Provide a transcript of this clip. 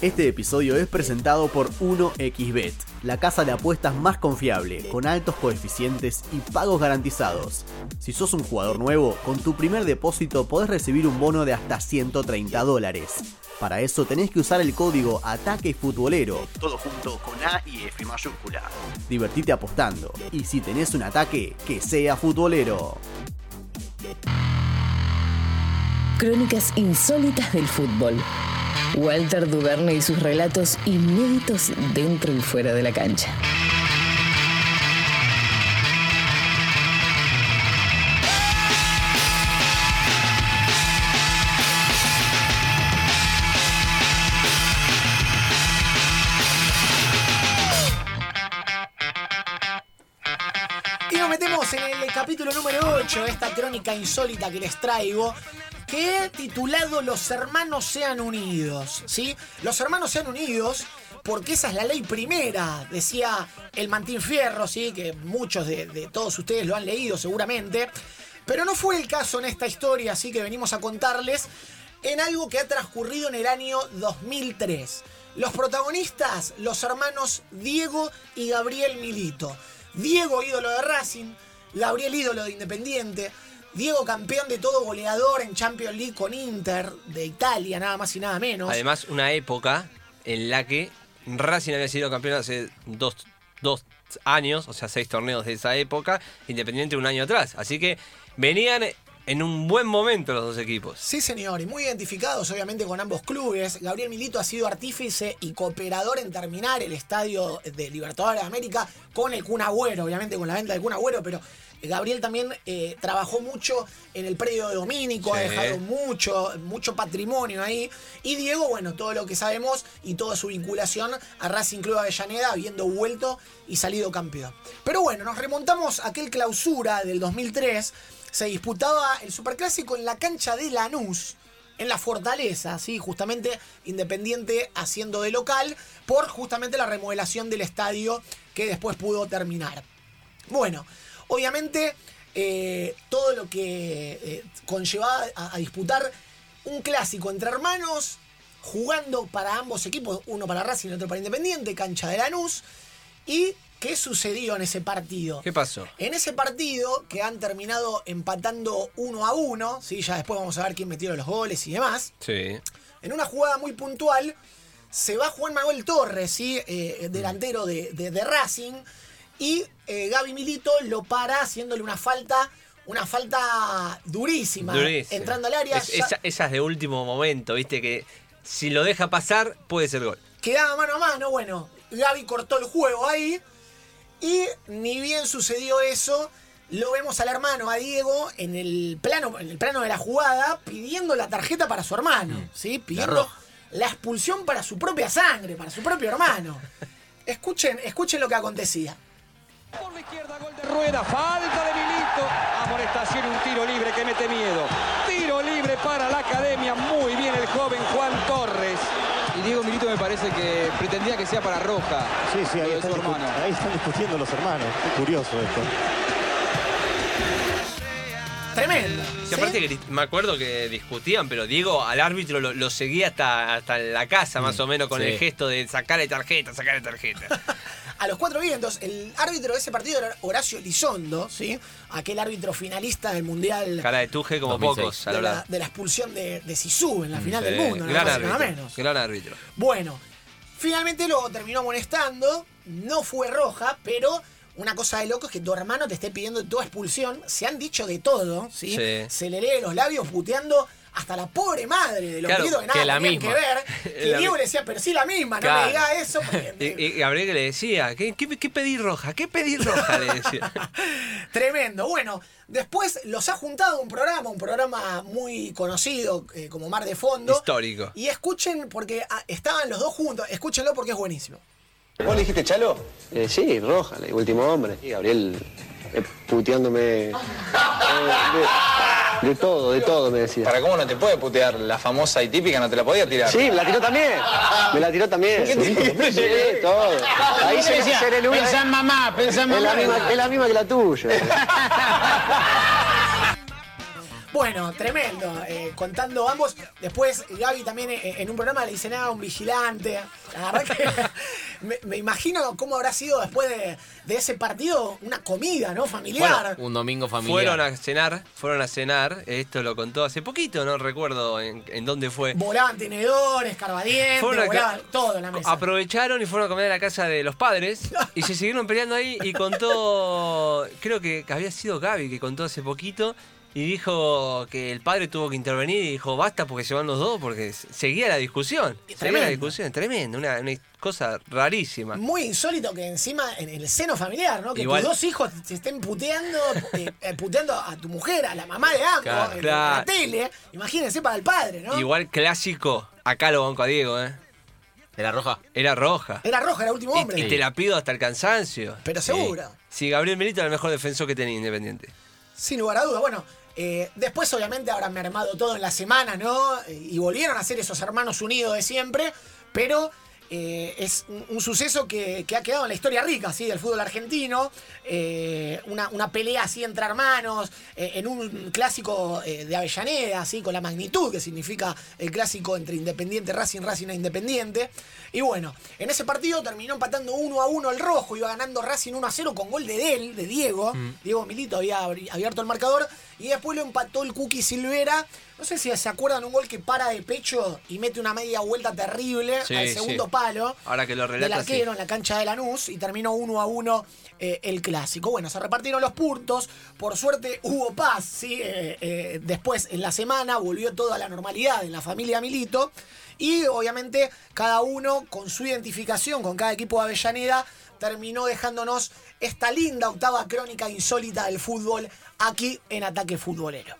Este episodio es presentado por 1xBet, la casa de apuestas más confiable, con altos coeficientes y pagos garantizados. Si sos un jugador nuevo, con tu primer depósito podés recibir un bono de hasta 130 dólares. Para eso tenés que usar el código Ataque Futbolero, todo junto con A y F mayúscula. Divertite apostando, y si tenés un ataque, que sea futbolero. Crónicas insólitas del fútbol. Walter Duverne y sus relatos inéditos dentro y fuera de la cancha. Y nos metemos en el capítulo número 8 de esta crónica insólita que les traigo, que he titulado Los hermanos sean unidos, ¿sí? Los hermanos sean unidos porque esa es la ley primera, decía el Mantín Fierro, ¿sí? Que muchos de, de todos ustedes lo han leído seguramente. Pero no fue el caso en esta historia, así que venimos a contarles en algo que ha transcurrido en el año 2003. Los protagonistas, los hermanos Diego y Gabriel Milito. Diego, ídolo de Racing, Gabriel, ídolo de Independiente. Diego, campeón de todo goleador en Champions League con Inter de Italia, nada más y nada menos. Además, una época en la que Racing había sido campeón hace dos, dos años, o sea, seis torneos de esa época, Independiente un año atrás. Así que venían en un buen momento los dos equipos. Sí, señor, y muy identificados obviamente con ambos clubes. Gabriel Milito ha sido artífice y cooperador en terminar el estadio de Libertadores de América con el Kun Agüero, obviamente con la venta del Kun Agüero, pero Gabriel también eh, trabajó mucho en el predio de Domínico, ha dejado mucho, mucho patrimonio ahí. Y Diego, bueno, todo lo que sabemos y toda su vinculación a Racing Club Avellaneda, habiendo vuelto y salido campeón. Pero bueno, nos remontamos a aquel clausura del 2003. Se disputaba el Superclásico en la cancha de Lanús en la Fortaleza, ¿sí? justamente Independiente haciendo de local por justamente la remodelación del estadio que después pudo terminar. Bueno, obviamente eh, todo lo que eh, conllevaba a, a disputar un clásico entre hermanos, jugando para ambos equipos, uno para Racing y otro para Independiente, cancha de Lanús. ¿Y qué sucedió en ese partido? ¿Qué pasó? En ese partido, que han terminado empatando uno a uno, ¿sí? ya después vamos a ver quién metió los goles y demás, Sí. en una jugada muy puntual, se va Juan Manuel Torres, ¿sí? Eh, delantero de, de- de Racing, y eh, Gaby Milito lo para haciéndole una falta, una falta durísima, Durísimo. entrando al área. Es- ya- esa- esas de último momento, viste, que si lo deja pasar, puede ser gol. quedaba mano a mano, bueno, Gaby cortó el juego ahí y ni bien sucedió eso, lo vemos al hermano, a Diego, en el plano, en el plano de la jugada, pidiendo la tarjeta para su hermano, ¿sí? Pidiendo la expulsión para su propia sangre, para su propio hermano. Escuchen, escuchen lo que acontecía. Por la izquierda, gol de Rueda, falta de Milito. Amonestación un tiro libre que mete miedo. Tiro libre para la academia. Muy bien el joven Juan Torres. Y Diego Milito me parece que pretendía que sea para Roja. Sí, sí, ahí están, hermano. ahí están discutiendo los hermanos. Qué curioso esto. Tremendo. Y ¿sí? aparte que me acuerdo que discutían, pero Diego al árbitro lo, lo seguía hasta, hasta la casa, más o menos, con sí. el gesto de sacarle tarjeta, sacarle tarjeta. A los cuatro vientos, el árbitro de ese partido era Horacio Elizondo, ¿sí? Aquel árbitro finalista del Mundial Cara de tuje como 2006. pocos a de la de la expulsión de, de Sisu en la final del mundo, nada gran nada árbitro. menos. Gran árbitro. Bueno, finalmente lo terminó amonestando, no fue roja, pero una cosa de loco es que tu hermano te esté pidiendo toda expulsión. Se han dicho de todo, ¿sí? Sí. Se le lee los labios puteando hasta la pobre madre de los Claro, que nada que la misma. que ver. Que La Diego le decía, pero sí la misma, no me diga eso. porque- Y, y Gabriel que le decía, ¿qué, qué, qué pedí roja? ¿Qué pedí roja? Le decía. Tremendo. Bueno, después los ha juntado un programa, un programa muy conocido eh, como Mar de Fondo. Histórico. Y escuchen, porque ah, estaban los dos juntos, escúchenlo porque es buenísimo. ¿Vos le dijiste Chalo? Eh, sí, Roja, el último hombre. Y Gabriel eh, puteándome eh, de, de todo, de todo me decía. ¿Para cómo no te puede putear? La famosa y típica no te la podía tirar. Sí, me la tiró también. Me la tiró también. ¿Qué te- Sí, todo. Ahí se, nubla- Pensá en mamá, pensá en es la, mamá. misma, es la misma que la tuya. Bueno, tremendo. eh, contando ambos. Después Gaby también eh, en un programa le dice nada, un vigilante. La verdad que me, me imagino cómo habrá sido después de, de ese partido una comida, ¿no? Familiar. Un domingo familiar. Fueron a cenar, fueron a cenar, esto lo contó hace poquito, no recuerdo en, en dónde fue. Volaban tenedores, carbadientes, volaban todo en la mesa. Aprovecharon y fueron a comer a la casa de los padres y se siguieron peleando ahí y contó, creo que había sido Gaby que contó hace poquito y dijo que el padre tuvo que intervenir y dijo basta porque se van los dos porque seguía la discusión. Seguía Tremendo. la discusión, tremendo, una, una cosa rarísima. Muy insólito que encima en el seno familiar, ¿no? Que Igual- tus dos hijos se estén puteando, eh, eh, puteando a tu mujer, a la mamá de ambos, Claro, en, claro. la tele. Imagínense para el padre, ¿no? Igual clásico, acá lo banco a Diego, ¿eh? ¿Era roja? Era roja. Era roja, era último hombre. Y, y te la pido hasta el cansancio. Pero seguro. Sí, Gabriel Milito era el mejor defensor que tenía Independiente. Sin lugar a dudas. Bueno, eh, después obviamente habrán mermado todo en la semana, ¿no? Eh, Y volvieron a ser esos hermanos unidos de siempre, pero eh, es un, un suceso que, que ha quedado en la historia rica, ¿sí? Del fútbol argentino. Eh, una, una pelea así entre hermanos, eh, en un clásico de Avellaneda, así con la magnitud que significa el clásico entre Independiente Racing, Racing e Independiente. Y bueno, en ese partido terminó empatando 1 a 1 el rojo, iba ganando Racing 1 a 0 con gol de Del, de Diego. Diego Milito había abierto el marcador y después lo empató el Cookie Silvera. No sé si se acuerdan un gol que para de pecho y mete una media vuelta terrible Sí, al sí. Palo Ahora que lo del relata, sí. arquero en la cancha de Lanús y terminó 1 a 1 eh, el clásico. Bueno, se repartieron los puntos. Por suerte hubo paz, ¿sí? Eh, eh, después en la semana volvió todo a la normalidad en la familia Milito. Y obviamente cada uno con su identificación con cada equipo de Avellaneda terminó dejándonos esta linda octava crónica insólita del fútbol aquí en Ataque Futbolero.